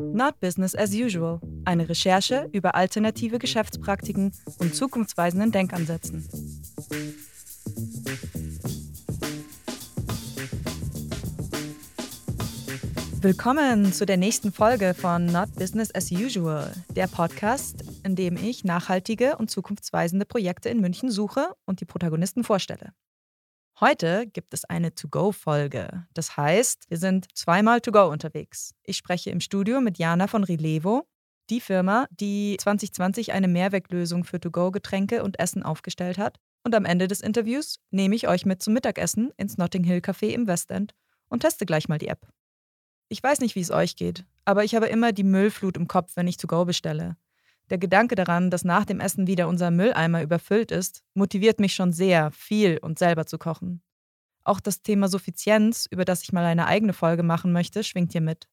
Not Business as Usual, eine Recherche über alternative Geschäftspraktiken und zukunftsweisenden Denkansätzen. Willkommen zu der nächsten Folge von Not Business as Usual, der Podcast, in dem ich nachhaltige und zukunftsweisende Projekte in München suche und die Protagonisten vorstelle. Heute gibt es eine To-Go-Folge. Das heißt, wir sind zweimal To-Go unterwegs. Ich spreche im Studio mit Jana von Rilevo, die Firma, die 2020 eine Mehrweglösung für To-Go-Getränke und Essen aufgestellt hat. Und am Ende des Interviews nehme ich euch mit zum Mittagessen ins Notting Hill Café im Westend und teste gleich mal die App. Ich weiß nicht, wie es euch geht, aber ich habe immer die Müllflut im Kopf, wenn ich To-Go bestelle. Der Gedanke daran, dass nach dem Essen wieder unser Mülleimer überfüllt ist, motiviert mich schon sehr, viel und selber zu kochen. Auch das Thema Suffizienz, über das ich mal eine eigene Folge machen möchte, schwingt hier mit.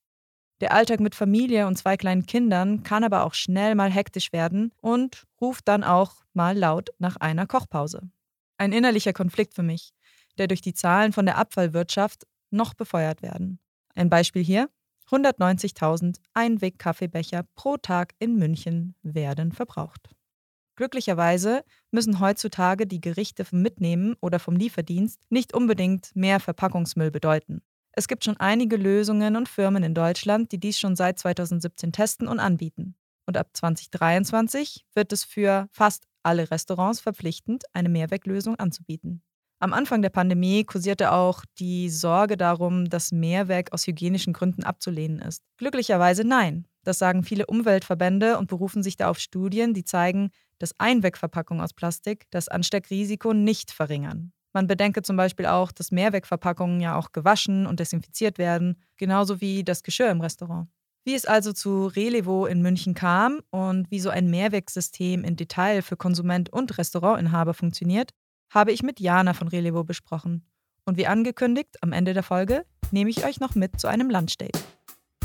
Der Alltag mit Familie und zwei kleinen Kindern kann aber auch schnell mal hektisch werden und ruft dann auch mal laut nach einer Kochpause. Ein innerlicher Konflikt für mich, der durch die Zahlen von der Abfallwirtschaft noch befeuert werden. Ein Beispiel hier. 190.000 Einweg-Kaffeebecher pro Tag in München werden verbraucht. Glücklicherweise müssen heutzutage die Gerichte vom Mitnehmen oder vom Lieferdienst nicht unbedingt mehr Verpackungsmüll bedeuten. Es gibt schon einige Lösungen und Firmen in Deutschland, die dies schon seit 2017 testen und anbieten. Und ab 2023 wird es für fast alle Restaurants verpflichtend, eine Mehrweglösung anzubieten. Am Anfang der Pandemie kursierte auch die Sorge darum, dass Mehrwerk aus hygienischen Gründen abzulehnen ist. Glücklicherweise nein. Das sagen viele Umweltverbände und berufen sich da auf Studien, die zeigen, dass Einwegverpackungen aus Plastik das Ansteckrisiko nicht verringern. Man bedenke zum Beispiel auch, dass Mehrwegverpackungen ja auch gewaschen und desinfiziert werden, genauso wie das Geschirr im Restaurant. Wie es also zu Relevo in München kam und wie so ein Mehrwegsystem in Detail für Konsument und Restaurantinhaber funktioniert, habe ich mit Jana von Relevo besprochen. Und wie angekündigt, am Ende der Folge nehme ich euch noch mit zu einem Lunchdate.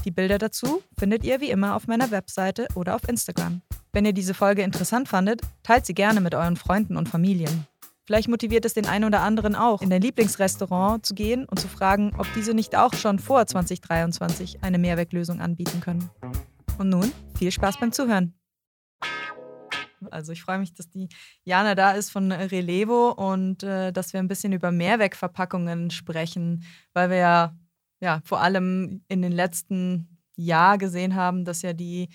Die Bilder dazu findet ihr wie immer auf meiner Webseite oder auf Instagram. Wenn ihr diese Folge interessant fandet, teilt sie gerne mit euren Freunden und Familien. Vielleicht motiviert es den einen oder anderen auch, in dein Lieblingsrestaurant zu gehen und zu fragen, ob diese nicht auch schon vor 2023 eine Mehrweglösung anbieten können. Und nun viel Spaß beim Zuhören. Also ich freue mich, dass die Jana da ist von Relevo und äh, dass wir ein bisschen über Mehrwegverpackungen sprechen, weil wir ja, ja vor allem in den letzten Jahren gesehen haben, dass ja die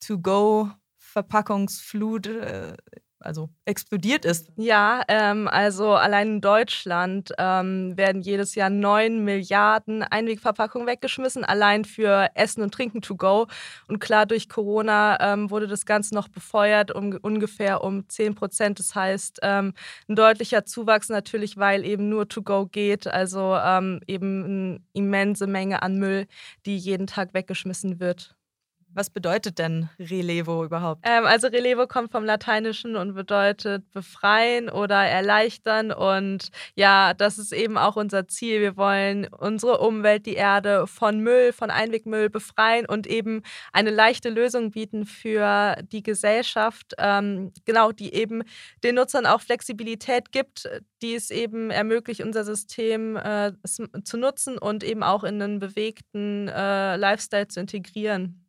To-Go-Verpackungsflut äh, also explodiert ist. Ja, ähm, also allein in Deutschland ähm, werden jedes Jahr 9 Milliarden Einwegverpackungen weggeschmissen, allein für Essen und Trinken to go. Und klar, durch Corona ähm, wurde das Ganze noch befeuert um ungefähr um 10 Prozent. Das heißt, ähm, ein deutlicher Zuwachs natürlich, weil eben nur to go geht. Also ähm, eben eine immense Menge an Müll, die jeden Tag weggeschmissen wird. Was bedeutet denn Relevo überhaupt? Ähm, also Relevo kommt vom Lateinischen und bedeutet befreien oder erleichtern. Und ja, das ist eben auch unser Ziel. Wir wollen unsere Umwelt, die Erde von Müll, von Einwegmüll befreien und eben eine leichte Lösung bieten für die Gesellschaft, ähm, genau, die eben den Nutzern auch Flexibilität gibt, die es eben ermöglicht, unser System äh, zu nutzen und eben auch in einen bewegten äh, Lifestyle zu integrieren.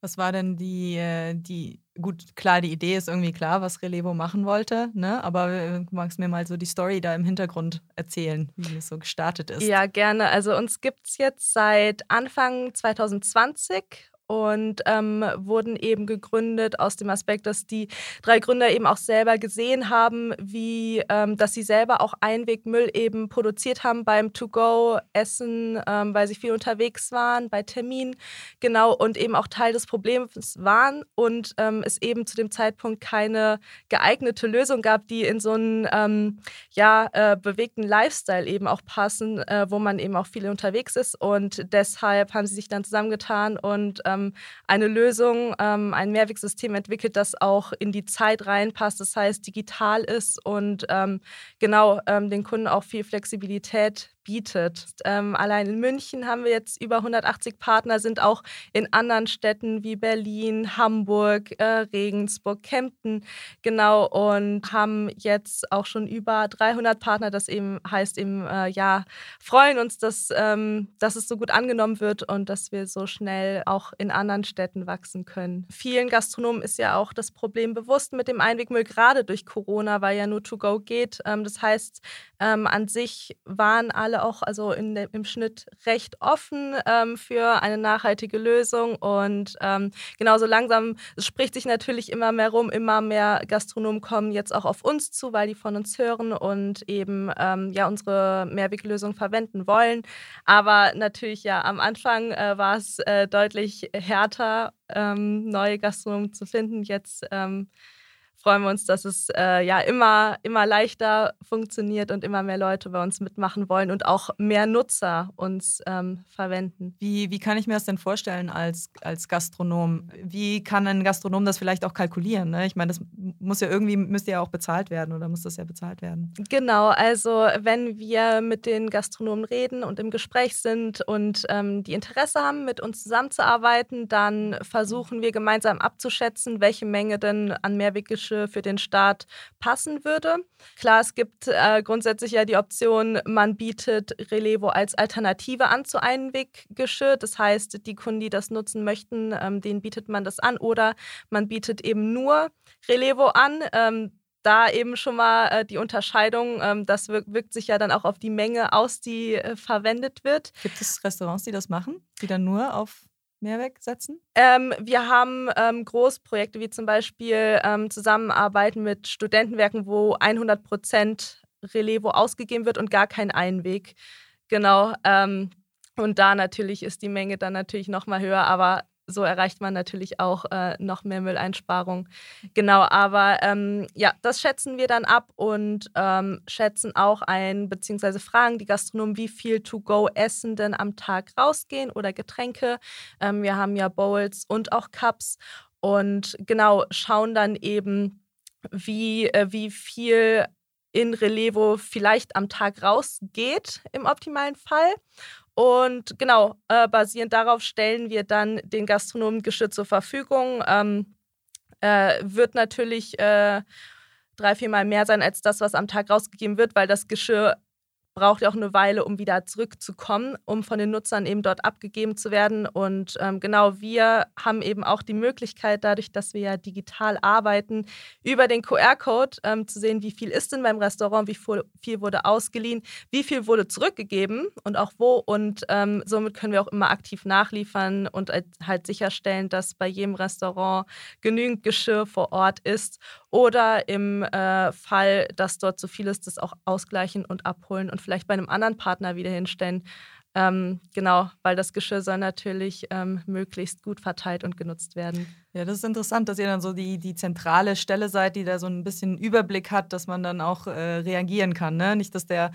Was war denn die, äh, die, gut, klar, die Idee ist irgendwie klar, was Relevo machen wollte, ne? Aber äh, magst du mir mal so die Story da im Hintergrund erzählen, wie es so gestartet ist? Ja, gerne. Also uns gibt es jetzt seit Anfang 2020 und ähm, wurden eben gegründet aus dem Aspekt, dass die drei Gründer eben auch selber gesehen haben, wie, ähm, dass sie selber auch Einwegmüll eben produziert haben beim To-Go-Essen, ähm, weil sie viel unterwegs waren, bei Terminen, genau, und eben auch Teil des Problems waren und ähm, es eben zu dem Zeitpunkt keine geeignete Lösung gab, die in so einen ähm, ja, äh, bewegten Lifestyle eben auch passen, äh, wo man eben auch viel unterwegs ist. Und deshalb haben sie sich dann zusammengetan und ähm, eine Lösung, ähm, ein Mehrwegsystem entwickelt, das auch in die Zeit reinpasst, das heißt digital ist und ähm, genau ähm, den Kunden auch viel Flexibilität bietet. Ähm, allein in München haben wir jetzt über 180 Partner, sind auch in anderen Städten wie Berlin, Hamburg, äh, Regensburg, Kempten, genau, und haben jetzt auch schon über 300 Partner. Das eben heißt eben, äh, ja, freuen uns, dass, ähm, dass es so gut angenommen wird und dass wir so schnell auch in anderen Städten wachsen können. Vielen Gastronomen ist ja auch das Problem bewusst mit dem Einwegmüll, gerade durch Corona, weil ja nur To-Go geht. Ähm, das heißt, ähm, an sich waren alle auch also in im Schnitt recht offen ähm, für eine nachhaltige Lösung. Und ähm, genauso langsam spricht sich natürlich immer mehr rum, immer mehr Gastronomen kommen jetzt auch auf uns zu, weil die von uns hören und eben ähm, ja unsere Mehrweglösung verwenden wollen. Aber natürlich ja am Anfang äh, war es äh, deutlich härter, ähm, neue Gastronomen zu finden. Jetzt ähm, freuen wir uns, dass es äh, ja immer, immer leichter funktioniert und immer mehr Leute bei uns mitmachen wollen und auch mehr Nutzer uns ähm, verwenden. Wie, wie kann ich mir das denn vorstellen als, als Gastronom? Wie kann ein Gastronom das vielleicht auch kalkulieren? Ne? Ich meine, das muss ja irgendwie, müsste ja auch bezahlt werden oder muss das ja bezahlt werden? Genau, also wenn wir mit den Gastronomen reden und im Gespräch sind und ähm, die Interesse haben, mit uns zusammenzuarbeiten, dann versuchen wir gemeinsam abzuschätzen, welche Menge denn an Mehrweggeschirr für den Staat passen würde. Klar, es gibt äh, grundsätzlich ja die Option, man bietet Relevo als Alternative an zu Einweggeschirr. Das heißt, die Kunden, die das nutzen möchten, ähm, denen bietet man das an. Oder man bietet eben nur Relevo an. Ähm, da eben schon mal äh, die Unterscheidung, ähm, das wirkt, wirkt, sich ja dann auch auf die Menge aus, die äh, verwendet wird. Gibt es Restaurants, die das machen, die dann nur auf Mehrweg setzen? Ähm, wir haben ähm, Großprojekte wie zum Beispiel ähm, Zusammenarbeiten mit Studentenwerken, wo 100 Prozent Relevo ausgegeben wird und gar kein Einweg. Genau. Ähm, und da natürlich ist die Menge dann natürlich noch mal höher, aber so erreicht man natürlich auch äh, noch mehr Mülleinsparung. Genau, aber ähm, ja, das schätzen wir dann ab und ähm, schätzen auch ein, beziehungsweise fragen die Gastronomen, wie viel To-Go-Essen denn am Tag rausgehen oder Getränke. Ähm, wir haben ja Bowls und auch Cups und genau schauen dann eben, wie, äh, wie viel in Relevo vielleicht am Tag rausgeht im optimalen Fall und genau, äh, basierend darauf stellen wir dann den Gastronomen Geschirr zur Verfügung. Ähm, äh, wird natürlich äh, drei, viermal mehr sein als das, was am Tag rausgegeben wird, weil das Geschirr braucht ja auch eine Weile, um wieder zurückzukommen, um von den Nutzern eben dort abgegeben zu werden. Und ähm, genau, wir haben eben auch die Möglichkeit, dadurch, dass wir ja digital arbeiten, über den QR-Code ähm, zu sehen, wie viel ist denn beim Restaurant, wie viel wurde ausgeliehen, wie viel wurde zurückgegeben und auch wo. Und ähm, somit können wir auch immer aktiv nachliefern und halt sicherstellen, dass bei jedem Restaurant genügend Geschirr vor Ort ist oder im äh, Fall, dass dort zu viel ist, das auch ausgleichen und abholen und vielleicht bei einem anderen Partner wieder hinstellen. Ähm, genau, weil das Geschirr soll natürlich ähm, möglichst gut verteilt und genutzt werden. Ja, das ist interessant, dass ihr dann so die, die zentrale Stelle seid, die da so ein bisschen Überblick hat, dass man dann auch äh, reagieren kann. Ne? Nicht, dass der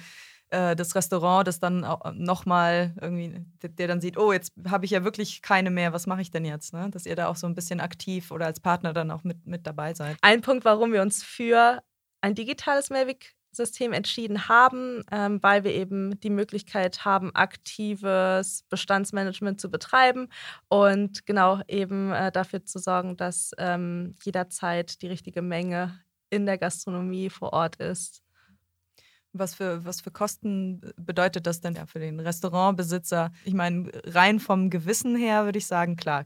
äh, das Restaurant das dann nochmal irgendwie, der, der, dann sieht, oh, jetzt habe ich ja wirklich keine mehr, was mache ich denn jetzt? Ne? Dass ihr da auch so ein bisschen aktiv oder als Partner dann auch mit, mit dabei seid. Ein Punkt, warum wir uns für ein digitales Mavic System entschieden haben, ähm, weil wir eben die Möglichkeit haben, aktives Bestandsmanagement zu betreiben und genau eben äh, dafür zu sorgen, dass ähm, jederzeit die richtige Menge in der Gastronomie vor Ort ist. Was für, was für Kosten bedeutet das denn für den Restaurantbesitzer? Ich meine, rein vom Gewissen her würde ich sagen, klar,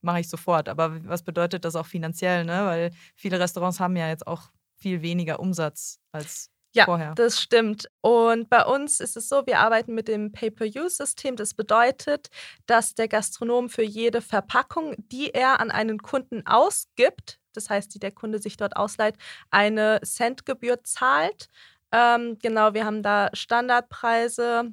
mache ich sofort. Aber was bedeutet das auch finanziell? Ne? Weil viele Restaurants haben ja jetzt auch viel weniger Umsatz als ja, vorher. das stimmt. Und bei uns ist es so, wir arbeiten mit dem Pay-per-Use-System. Das bedeutet, dass der Gastronom für jede Verpackung, die er an einen Kunden ausgibt, das heißt, die der Kunde sich dort ausleiht, eine Centgebühr zahlt. Ähm, genau, wir haben da Standardpreise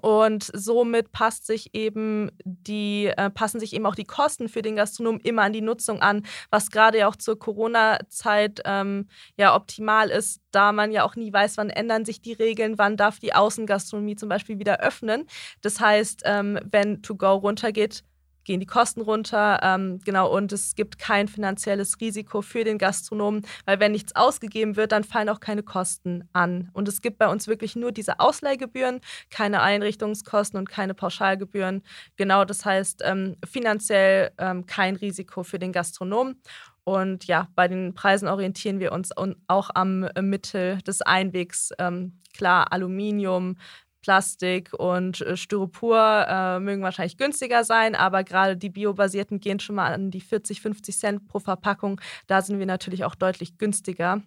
und somit passt sich eben die, äh, passen sich eben auch die Kosten für den Gastronom immer an die Nutzung an, was gerade ja auch zur Corona-Zeit ähm, ja optimal ist, da man ja auch nie weiß, wann ändern sich die Regeln, wann darf die Außengastronomie zum Beispiel wieder öffnen. Das heißt, ähm, wenn To Go runtergeht, gehen die Kosten runter. Ähm, genau, und es gibt kein finanzielles Risiko für den Gastronomen, weil wenn nichts ausgegeben wird, dann fallen auch keine Kosten an. Und es gibt bei uns wirklich nur diese Ausleihgebühren, keine Einrichtungskosten und keine Pauschalgebühren. Genau, das heißt ähm, finanziell ähm, kein Risiko für den Gastronomen. Und ja, bei den Preisen orientieren wir uns auch am Mittel des Einwegs. Ähm, klar, Aluminium, Plastik und äh, Styropor äh, mögen wahrscheinlich günstiger sein, aber gerade die biobasierten gehen schon mal an die 40, 50 Cent pro Verpackung. Da sind wir natürlich auch deutlich günstiger.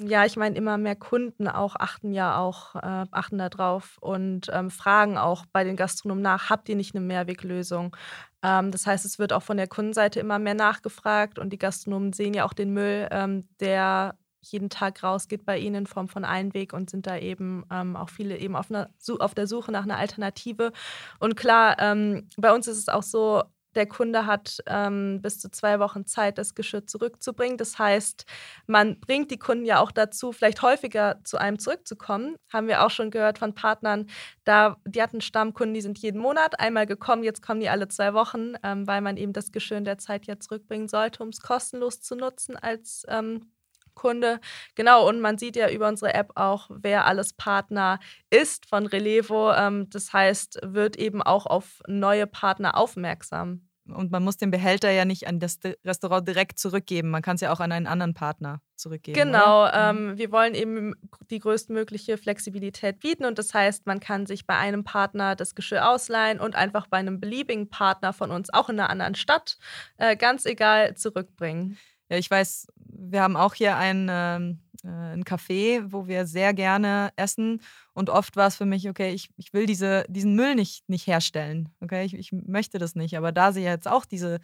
Ja, ich meine, immer mehr Kunden auch achten ja auch, äh, achten da drauf und ähm, fragen auch bei den Gastronomen nach, habt ihr nicht eine Mehrweglösung? Ähm, das heißt, es wird auch von der Kundenseite immer mehr nachgefragt und die Gastronomen sehen ja auch den Müll, ähm, der jeden Tag rausgeht bei ihnen in Form von Einweg und sind da eben ähm, auch viele eben auf, einer, auf, der Suche nach einer Alternative. Und klar, ähm, bei uns ist es auch so, der Kunde hat ähm, bis zu zwei Wochen Zeit, das Geschirr zurückzubringen. Das heißt, man bringt die Kunden ja auch dazu, vielleicht häufiger zu einem zurückzukommen. Haben wir auch schon gehört von Partnern, da die hatten Stammkunden, die sind jeden Monat einmal gekommen, jetzt kommen die alle zwei Wochen, ähm, weil man eben das Geschirr in der Zeit ja zurückbringen sollte, um es kostenlos zu nutzen als ähm, Kunde. Genau, und man sieht ja über unsere App auch, wer alles Partner ist von Relevo. Ähm, das heißt, wird eben auch auf neue Partner aufmerksam. Und man muss den Behälter ja nicht an das Restaurant direkt zurückgeben. Man kann es ja auch an einen anderen Partner zurückgeben. Genau, ähm, wir wollen eben die größtmögliche Flexibilität bieten. Und das heißt, man kann sich bei einem Partner das Geschirr ausleihen und einfach bei einem beliebigen Partner von uns, auch in einer anderen Stadt, äh, ganz egal, zurückbringen. Ja, ich weiß, wir haben auch hier ein, ähm, äh, ein Café, wo wir sehr gerne essen. Und oft war es für mich, okay, ich, ich will diese, diesen Müll nicht, nicht herstellen. Okay, ich, ich möchte das nicht. Aber da sie jetzt auch diese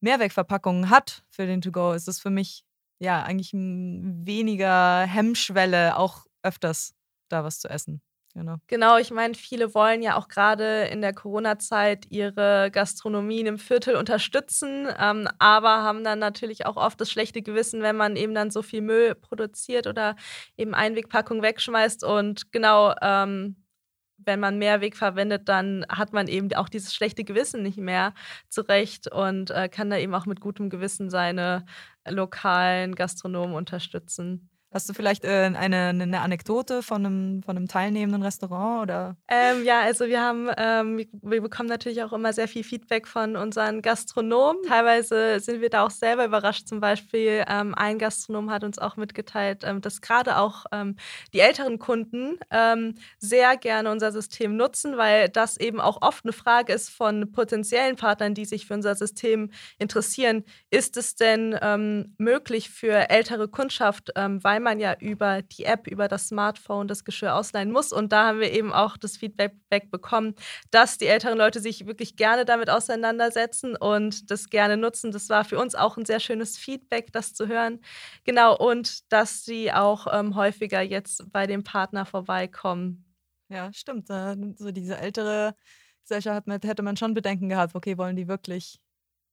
Mehrwegverpackungen hat für den To-Go, ist es für mich ja eigentlich weniger Hemmschwelle, auch öfters da was zu essen. Genau. Genau, ich meine, viele wollen ja auch gerade in der Corona-Zeit ihre Gastronomien im Viertel unterstützen, ähm, aber haben dann natürlich auch oft das schlechte Gewissen, wenn man eben dann so viel Müll produziert oder eben Einwegpackung wegschmeißt. Und genau, ähm, wenn man Mehrweg verwendet, dann hat man eben auch dieses schlechte Gewissen nicht mehr zurecht und äh, kann da eben auch mit gutem Gewissen seine lokalen Gastronomen unterstützen. Hast du vielleicht äh, eine, eine Anekdote von einem, von einem teilnehmenden Restaurant? Oder? Ähm, ja, also wir haben, ähm, wir bekommen natürlich auch immer sehr viel Feedback von unseren Gastronomen. Teilweise sind wir da auch selber überrascht. Zum Beispiel ähm, ein Gastronom hat uns auch mitgeteilt, ähm, dass gerade auch ähm, die älteren Kunden ähm, sehr gerne unser System nutzen, weil das eben auch oft eine Frage ist von potenziellen Partnern, die sich für unser System interessieren. Ist es denn möglich für ältere Kundschaft, weil man ja über die App, über das Smartphone das Geschirr ausleihen muss. Und da haben wir eben auch das Feedback bekommen, dass die älteren Leute sich wirklich gerne damit auseinandersetzen und das gerne nutzen. Das war für uns auch ein sehr schönes Feedback, das zu hören. Genau, und dass sie auch ähm, häufiger jetzt bei dem Partner vorbeikommen. Ja, stimmt. So diese ältere Gesellschaft hätte man schon Bedenken gehabt, okay, wollen die wirklich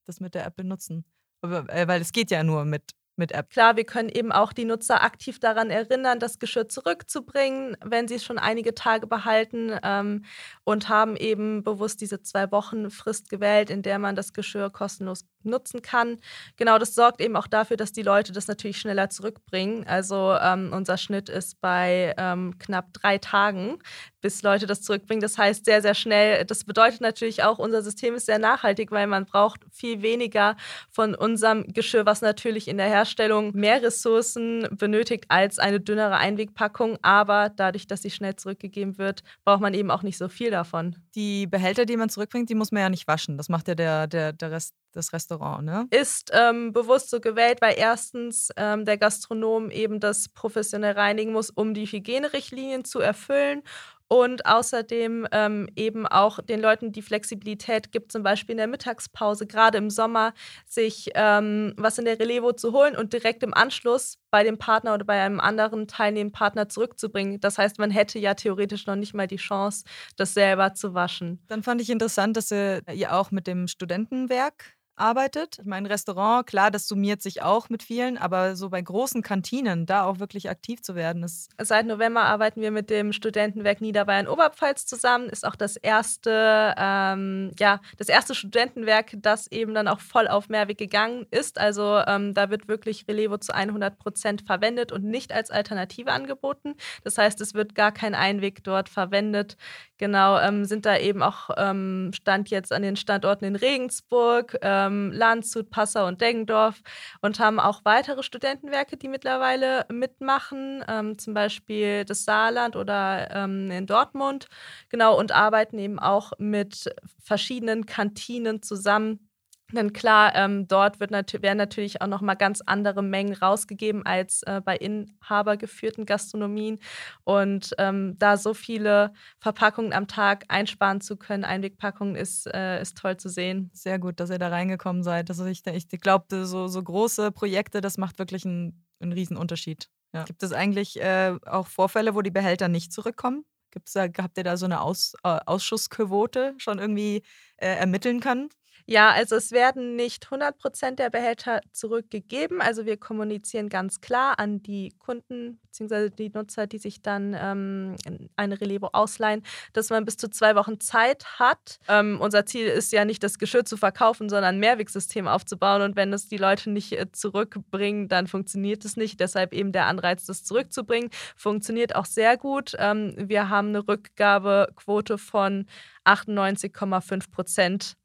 das mit der App benutzen? Äh, weil es geht ja nur mit mit App. Klar, wir können eben auch die Nutzer aktiv daran erinnern, das Geschirr zurückzubringen, wenn sie es schon einige Tage behalten ähm, und haben eben bewusst diese zwei Wochen Frist gewählt, in der man das Geschirr kostenlos nutzen kann. Genau, das sorgt eben auch dafür, dass die Leute das natürlich schneller zurückbringen. Also ähm, unser Schnitt ist bei ähm, knapp drei Tagen, bis Leute das zurückbringen. Das heißt sehr, sehr schnell. Das bedeutet natürlich auch, unser System ist sehr nachhaltig, weil man braucht viel weniger von unserem Geschirr, was natürlich in der Herstellung mehr Ressourcen benötigt als eine dünnere Einwegpackung. Aber dadurch, dass sie schnell zurückgegeben wird, braucht man eben auch nicht so viel davon. Die Behälter, die man zurückbringt, die muss man ja nicht waschen. Das macht ja der, der, der Rest das Restaurant, ne? Ist ähm, bewusst so gewählt, weil erstens ähm, der Gastronom eben das professionell reinigen muss, um die Hygienerichtlinien zu erfüllen und außerdem ähm, eben auch den Leuten die Flexibilität gibt, zum Beispiel in der Mittagspause, gerade im Sommer, sich ähm, was in der Relevo zu holen und direkt im Anschluss bei dem Partner oder bei einem anderen teilnehmenden Partner zurückzubringen. Das heißt, man hätte ja theoretisch noch nicht mal die Chance, das selber zu waschen. Dann fand ich interessant, dass ihr auch mit dem Studentenwerk arbeitet. Ich Restaurant, klar, das summiert sich auch mit vielen, aber so bei großen Kantinen, da auch wirklich aktiv zu werden, ist. Seit November arbeiten wir mit dem Studentenwerk Niederbayern-Oberpfalz zusammen. Ist auch das erste, ähm, ja, das erste Studentenwerk, das eben dann auch voll auf Mehrweg gegangen ist. Also ähm, da wird wirklich Relevo zu 100 Prozent verwendet und nicht als Alternative angeboten. Das heißt, es wird gar kein Einweg dort verwendet. Genau, ähm, sind da eben auch ähm, Stand jetzt an den Standorten in Regensburg, ähm, Landshut, Passau und Deggendorf und haben auch weitere Studentenwerke, die mittlerweile mitmachen, ähm, zum Beispiel das Saarland oder ähm, in Dortmund. Genau, und arbeiten eben auch mit verschiedenen Kantinen zusammen denn klar, ähm, dort wird nat werden natürlich auch nochmal ganz andere Mengen rausgegeben als äh, bei inhabergeführten Gastronomien. Und ähm, da so viele Verpackungen am Tag einsparen zu können, Einwegpackungen, ist, äh, ist toll zu sehen. Sehr gut, dass ihr da reingekommen seid. Also ich, ich glaube, so, so große Projekte, das macht wirklich einen, einen Riesenunterschied. Ja. Gibt es eigentlich äh, auch Vorfälle, wo die Behälter nicht zurückkommen? Gibt's da, habt ihr da so eine Aus, äh, Ausschussquote schon irgendwie äh, ermitteln können? Ja, also es werden nicht 100 Prozent der Behälter zurückgegeben. Also wir kommunizieren ganz klar an die Kunden bzw. die Nutzer, die sich dann ähm, eine Relevo ausleihen, dass man bis zu zwei Wochen Zeit hat. Ähm, unser Ziel ist ja nicht, das Geschirr zu verkaufen, sondern ein Mehrwegsystem aufzubauen. Und wenn es die Leute nicht äh, zurückbringen, dann funktioniert es nicht. Deshalb eben der Anreiz, das zurückzubringen. Funktioniert auch sehr gut. Ähm, wir haben eine Rückgabequote von 98,5 Prozent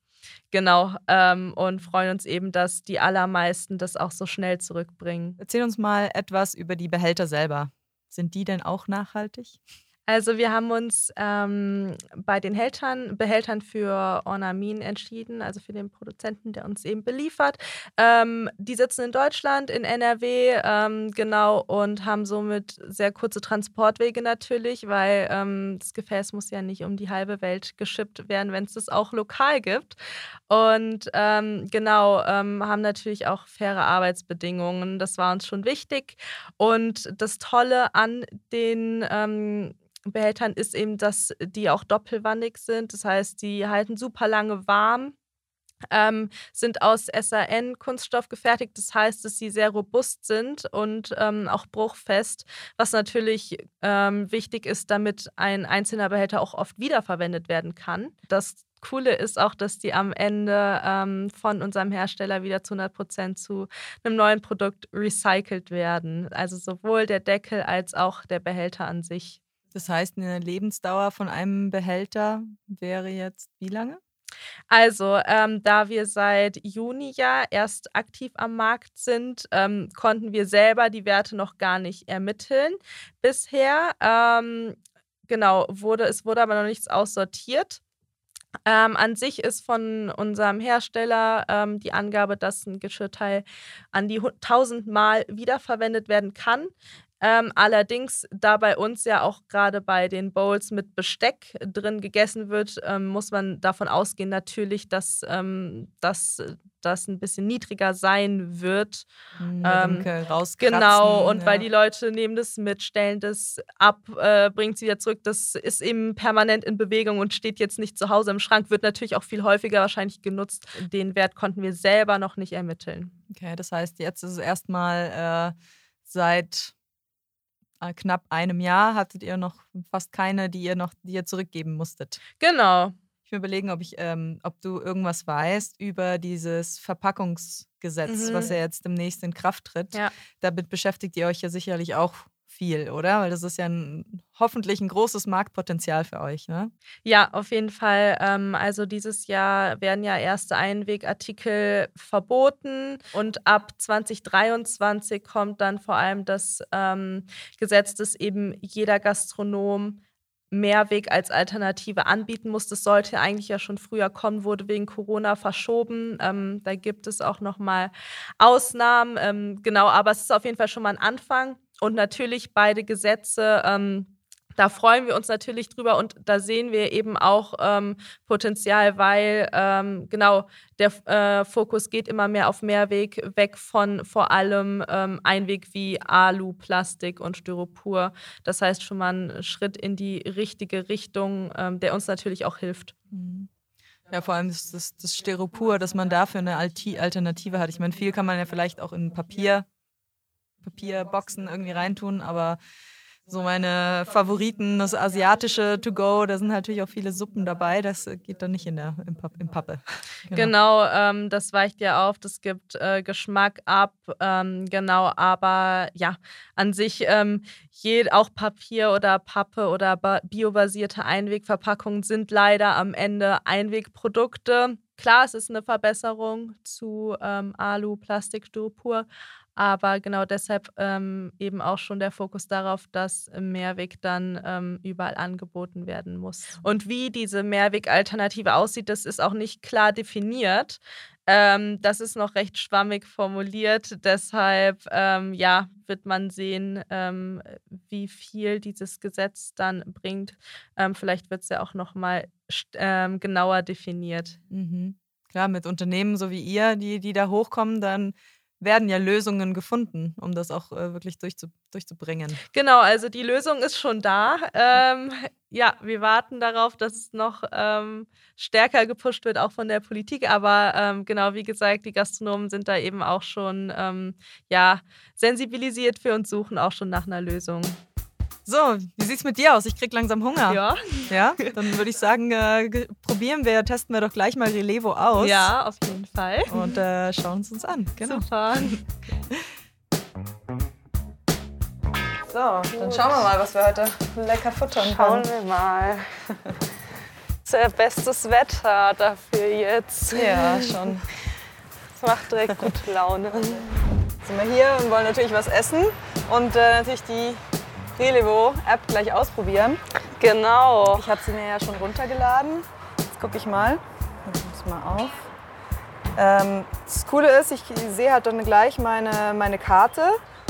Genau, ähm, und freuen uns eben, dass die allermeisten das auch so schnell zurückbringen. Erzähl uns mal etwas über die Behälter selber. Sind die denn auch nachhaltig? Also wir haben uns ähm, bei den Hältern, Behältern für Ornamin entschieden, also für den Produzenten, der uns eben beliefert. Ähm, die sitzen in Deutschland, in NRW, ähm, genau, und haben somit sehr kurze Transportwege natürlich, weil ähm, das Gefäß muss ja nicht um die halbe Welt geschippt werden, wenn es das auch lokal gibt. Und ähm, genau, ähm, haben natürlich auch faire Arbeitsbedingungen. Das war uns schon wichtig. Und das Tolle an den Behältern ist eben, dass die auch doppelwandig sind. Das heißt, die halten super lange warm. Ähm, sind aus SAN-Kunststoff gefertigt. Das heißt, dass sie sehr robust sind und ähm, auch bruchfest, was natürlich ähm, wichtig ist, damit ein einzelner Behälter auch oft wiederverwendet werden kann. Das Coole ist auch, dass die am Ende ähm, von unserem Hersteller wieder zu 100 Prozent zu einem neuen Produkt recycelt werden. Also sowohl der Deckel als auch der Behälter an sich. Das heißt, eine Lebensdauer von einem Behälter wäre jetzt wie lange? Also, ähm, da wir seit Juni ja erst aktiv am Markt sind, ähm, konnten wir selber die Werte noch gar nicht ermitteln bisher. Ähm, genau, wurde, es wurde aber noch nichts aussortiert. Ähm, an sich ist von unserem Hersteller ähm, die Angabe, dass ein Geschirrteil an die 1000 Mal wiederverwendet werden kann. Ähm, allerdings, da bei uns ja auch gerade bei den Bowls mit Besteck drin gegessen wird, ähm, muss man davon ausgehen natürlich, dass ähm, das ein bisschen niedriger sein wird. Mhm, ähm, genau, und ja. weil die Leute nehmen das mit, stellen das ab, äh, bringen es wieder zurück. Das ist eben permanent in Bewegung und steht jetzt nicht zu Hause im Schrank, wird natürlich auch viel häufiger wahrscheinlich genutzt. Den Wert konnten wir selber noch nicht ermitteln. Okay, das heißt, jetzt ist es erstmal äh, seit knapp einem Jahr hattet ihr noch fast keine, die ihr noch, die ihr zurückgeben musstet. Genau. Ich will überlegen, ob ich, ähm, ob du irgendwas weißt über dieses Verpackungsgesetz, mhm. was ja jetzt demnächst in Kraft tritt. Ja. Damit beschäftigt ihr euch ja sicherlich auch viel, oder? Weil das ist ja ein, hoffentlich ein großes Marktpotenzial für euch, ne? Ja, auf jeden Fall. Ähm, also dieses Jahr werden ja erste Einwegartikel verboten und ab 2023 kommt dann vor allem das ähm, Gesetz, dass eben jeder Gastronom Mehrweg als Alternative anbieten muss. Das sollte eigentlich ja schon früher kommen, wurde wegen Corona verschoben. Ähm, da gibt es auch noch mal Ausnahmen. Ähm, genau, aber es ist auf jeden Fall schon mal ein Anfang. Und natürlich beide Gesetze. Ähm, da freuen wir uns natürlich drüber und da sehen wir eben auch ähm, Potenzial, weil ähm, genau der äh, Fokus geht immer mehr auf Mehrweg, weg von vor allem ähm, Einweg wie Alu, Plastik und Styropor. Das heißt schon mal ein Schritt in die richtige Richtung, ähm, der uns natürlich auch hilft. Mhm. Ja, vor allem das, das, Styropor, dass man dafür eine Alternative hat. Ich meine, viel kann man ja vielleicht auch in Papier, Papierboxen irgendwie reintun, aber so meine Favoriten, das asiatische To Go, da sind natürlich auch viele Suppen dabei. Das geht dann nicht in der im, Pap im Pappe. Genau, genau ähm, das weicht ja auf. Das gibt äh, Geschmack ab. Ähm, genau, aber ja, an sich ähm, je, auch Papier oder Pappe oder biobasierte Einwegverpackungen sind leider am Ende Einwegprodukte. Klar, es ist eine Verbesserung zu ähm, Alu, Plastik, Styropor, aber genau deshalb ähm, eben auch schon der Fokus darauf, dass Mehrweg dann ähm, überall angeboten werden muss. Und wie diese Mehrwegalternative aussieht, das ist auch nicht klar definiert. Ähm, das ist noch recht schwammig formuliert. Deshalb ähm, ja, wird man sehen, ähm, wie viel dieses Gesetz dann bringt. Ähm, vielleicht wird es ja auch noch mal genauer definiert. Mhm. Klar, mit Unternehmen so wie ihr, die, die da hochkommen, dann werden ja Lösungen gefunden, um das auch äh, wirklich durchzu, durchzubringen. Genau, also die Lösung ist schon da. Ähm, ja, wir warten darauf, dass es noch ähm, stärker gepusht wird, auch von der Politik. Aber ähm, genau, wie gesagt, die Gastronomen sind da eben auch schon ähm, ja, sensibilisiert für uns suchen auch schon nach einer Lösung. So, wie sieht's mit dir aus? Ich krieg langsam Hunger. Ja. Ja, dann würde ich sagen, äh, probieren wir, testen wir doch gleich mal Relevo aus. Ja, auf jeden Fall. Und äh, schauen es uns an. Genau. Super. So, dann schauen wir mal, was wir heute lecker futtern können. Schauen wir mal. Sehr bestes Wetter dafür jetzt. Ja, schon. Das macht direkt gute Laune. Jetzt sind wir hier und wollen natürlich was essen. Und äh, natürlich die Relevo-App gleich ausprobieren. Genau. Ich habe sie mir ja schon runtergeladen. Jetzt gucke ich mal. Ich muss mal auf. Ähm, das Coole ist, ich sehe halt dann gleich meine, meine Karte,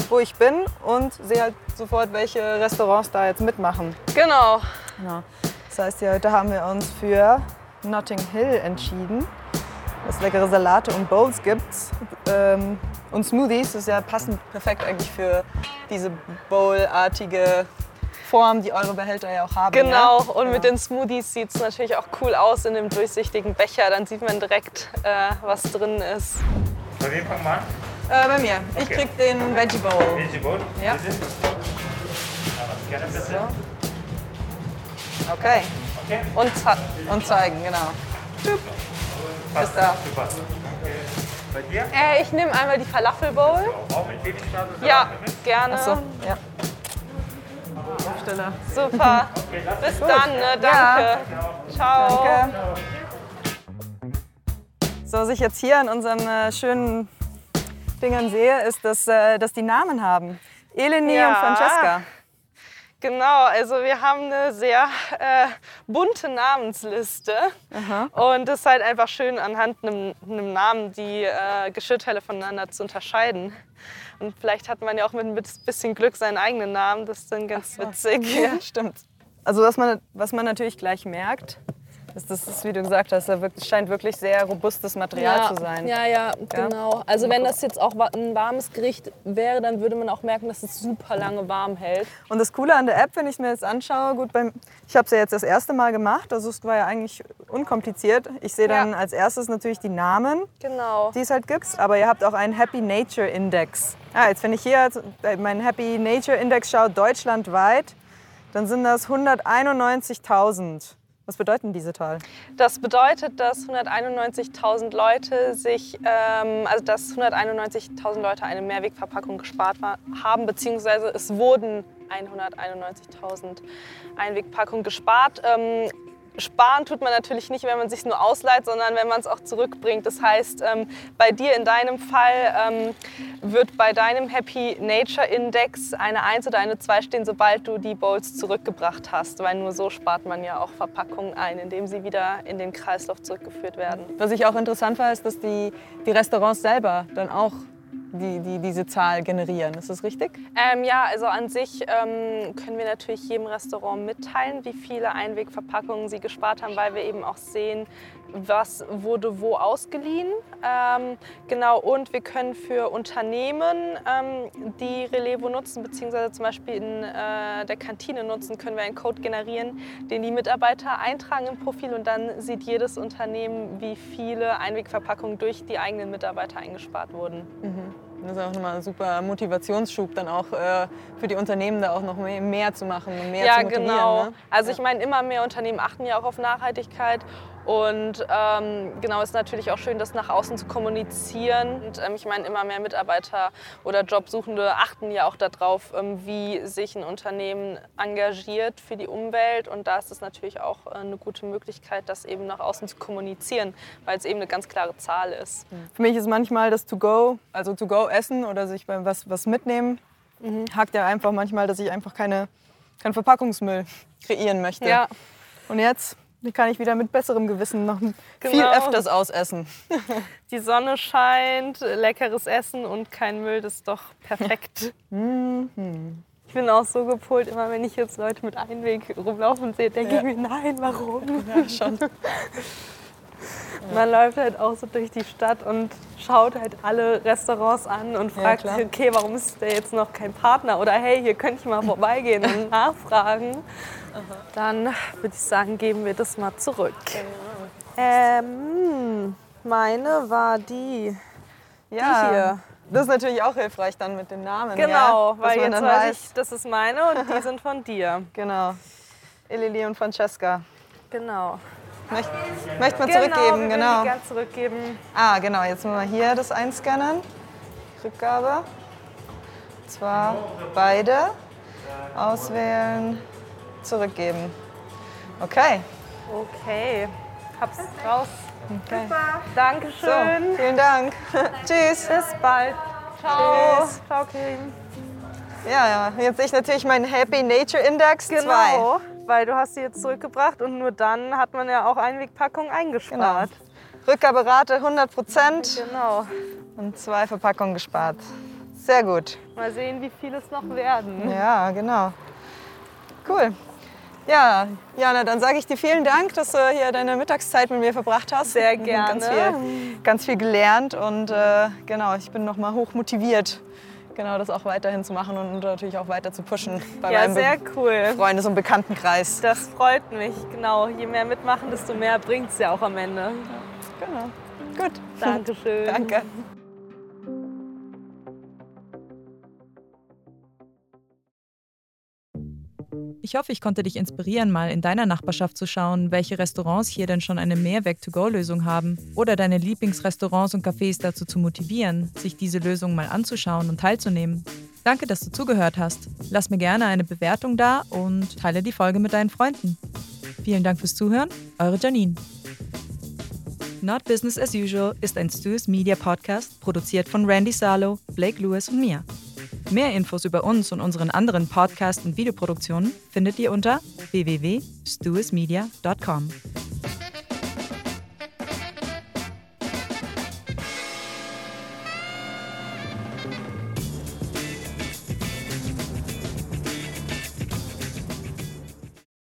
wo ich bin und sehe halt sofort, welche Restaurants da jetzt mitmachen. Genau. genau. Das heißt, ja, heute haben wir uns für Notting Hill entschieden, was leckere Salate und Bowls gibt. Ähm, und Smoothies, das ist ja passend perfekt eigentlich für diese Bowl-artige Form, die eure Behälter ja auch haben. Genau, ja? und mit den Smoothies sieht es natürlich auch cool aus in dem durchsichtigen Becher. Dann sieht man direkt, äh, was drin ist. Bei wem fangen wir an? Äh, bei mir. Ich krieg den Veggie Bowl. Veggie Bowl? Ja. Bitte? Gerne bitte. So. Okay. Okay. Und, und zeigen, genau. Bis da. Super. Bei dir? Äh, ich nehme einmal die Falafel Bowl. Auch mit Babystraße? Ja, gerne. Achso, ja. Aufsteller. Super. Bis dann, ne? Danke. Ciao. Danke. So, was ich jetzt hier an unseren äh, schönen Dingern sehe, ist, dass, äh, dass die Namen haben. Eleni Ja. und Francesca. Genau, also wir haben eine sehr äh, bunte Namensliste. Und es ist halt einfach schön, anhand einem, einem Namen die äh, Geschirrteile voneinander zu unterscheiden. Und vielleicht hat man ja auch mit ein bisschen Glück seinen eigenen Namen. Das ist dann ganz witzig. Ja, stimmt. Also was man, was man natürlich gleich merkt, ist, das ist, wie du gesagt hast, es scheint wirklich sehr robustes Material ja, zu sein. Ja, ja, genau. Also wenn das jetzt auch ein warmes Gericht wäre, dann würde man auch merken, dass es super lange warm hält. Und das Coole an der App, wenn ich es mir jetzt anschaue, gut, beim, ich habe es ja jetzt das erste Mal gemacht, also es war ja eigentlich unkompliziert. Ich sehe dann als erstes natürlich die Namen, Genau. die es halt gibt, aber ihr habt auch einen Happy Nature Index. Ah, jetzt wenn ich hier meinen Happy Nature Index schaue, deutschlandweit, dann sind das 191.000. Was bedeuten diese Zahl? Das bedeutet, dass 191.000 Leute sich, ähm, also dass 191.000 Leute eine Mehrwegverpackung gespart war, haben, beziehungsweise es wurden 191.000 Einwegpackungen gespart. Ähm, sparen tut man natürlich nicht, wenn man sich nur ausleiht, sondern wenn man es auch zurückbringt. Das heißt, ähm, bei dir in deinem Fall ähm, wird bei deinem Happy Nature Index eine 1 oder eine 2 stehen, sobald du die Bowls zurückgebracht hast. Weil nur so spart man ja auch Verpackungen ein, indem sie wieder in den Kreislauf zurückgeführt werden. Was ich auch interessant war, ist, dass die, die Restaurants selber dann auch die, die diese Zahl generieren. Ist das richtig? Ähm, ja, also an sich ähm, können wir natürlich jedem Restaurant mitteilen, wie viele Einwegverpackungen sie gespart haben, weil wir eben auch sehen, was wurde wo ausgeliehen. Ähm, genau, und wir können für Unternehmen, ähm, die Relevo nutzen, beziehungsweise zum Beispiel in äh, der Kantine nutzen, können wir einen Code generieren, den die Mitarbeiter eintragen im Profil und dann sieht jedes Unternehmen, wie viele Einwegverpackungen durch die eigenen Mitarbeiter eingespart wurden. Das ist auch nochmal ein super Motivationsschub, dann auch äh, für die Unternehmen da auch noch mehr, mehr zu machen und mehr ja, zu motivieren. genau. Ne? Also ich meine, immer mehr Unternehmen achten ja auch auf Nachhaltigkeit. Und ähm, genau ist natürlich auch schön, das nach außen zu kommunizieren. Und ähm, ich meine, immer mehr Mitarbeiter oder Jobsuchende achten ja auch darauf, ähm, wie sich ein Unternehmen engagiert für die Umwelt. Und da ist es natürlich auch äh, eine gute Möglichkeit, das eben nach außen zu kommunizieren, weil es eben eine ganz klare Zahl ist. Für mich ist manchmal das To-Go, also To-Go-Essen oder sich beim was, was mitnehmen, Mhm. hakt ja einfach manchmal, dass ich einfach keine, keinen Verpackungsmüll kreieren möchte. Ja. Und jetzt kann ich wieder mit besserem Gewissen noch viel Genau. öfters ausessen. Die Sonne scheint, leckeres Essen und kein Müll, das ist doch perfekt. Ich bin auch so gepolt, immer wenn ich jetzt Leute mit Einweg rumlaufen sehe, denke Ja. ich mir, nein, warum? Ja, schon. Man läuft halt auch so durch die Stadt und schaut halt alle Restaurants an und Ja, fragt klar. sich, okay, warum ist der jetzt noch kein Partner? Oder hey, hier könnte ich mal vorbeigehen und nachfragen. Dann würde ich sagen, geben wir das mal zurück. Ähm, meine war die. Ja, hier. Das ist natürlich auch hilfreich dann mit dem Namen. Genau, ja? Weil jetzt weiß ich, das ist meine und die sind von dir. Genau. Elili und Francesca. Genau. Möcht, möchte man zurückgeben, genau. würden die gern zurückgeben. Ah, genau. Jetzt müssen wir hier das einscannen. Rückgabe. Zwar beide. Auswählen. Zurückgeben. Okay. Okay, hab's raus. okay. So, Dankeschön. vielen Dank. Tschüss. Bis bald. Ciao. Tschüss. Ciao, Kim. Ja, ja. Jetzt sehe ich natürlich meinen Happy Nature Index 2. Genau, weil du hast sie jetzt zurückgebracht und nur dann hat man ja auch Einwegpackungen eingespart. Rückgaberate 100 Prozent Genau. und zwei Verpackungen gespart. Sehr gut. Mal sehen, wie viel es noch werden. Ja, genau. Cool. Ja, Jana, dann sage ich dir vielen Dank, dass du hier deine Mittagszeit mit mir verbracht hast. Sehr habe Ganz gerne. viel, ganz viel gelernt und äh, genau, ich bin noch mal hoch motiviert, genau das auch weiterhin zu machen und natürlich auch weiter zu pushen bei Ja, meinem sehr cool. Freundes- und Bekanntenkreis. Das freut mich, genau. Je mehr mitmachen, desto mehr bringt es ja auch am Ende. Genau. Gut. Dankeschön. Danke. Ich hoffe, ich konnte dich inspirieren, mal in deiner Nachbarschaft zu schauen, welche Restaurants hier denn schon eine Mehrweg-to-go-Lösung haben oder deine Lieblingsrestaurants und Cafés dazu zu motivieren, sich diese Lösung mal anzuschauen und teilzunehmen. Danke, dass du zugehört hast. Lass mir gerne eine Bewertung da und teile die Folge mit deinen Freunden. Vielen Dank fürs Zuhören, eure Janine. Not Business as Usual ist ein Stu's Media Podcast, produziert von Randy Salo, Blake Lewis und mir. Mehr Infos über uns und unseren anderen Podcast- und Videoproduktionen findet ihr unter www.stuismedia.com.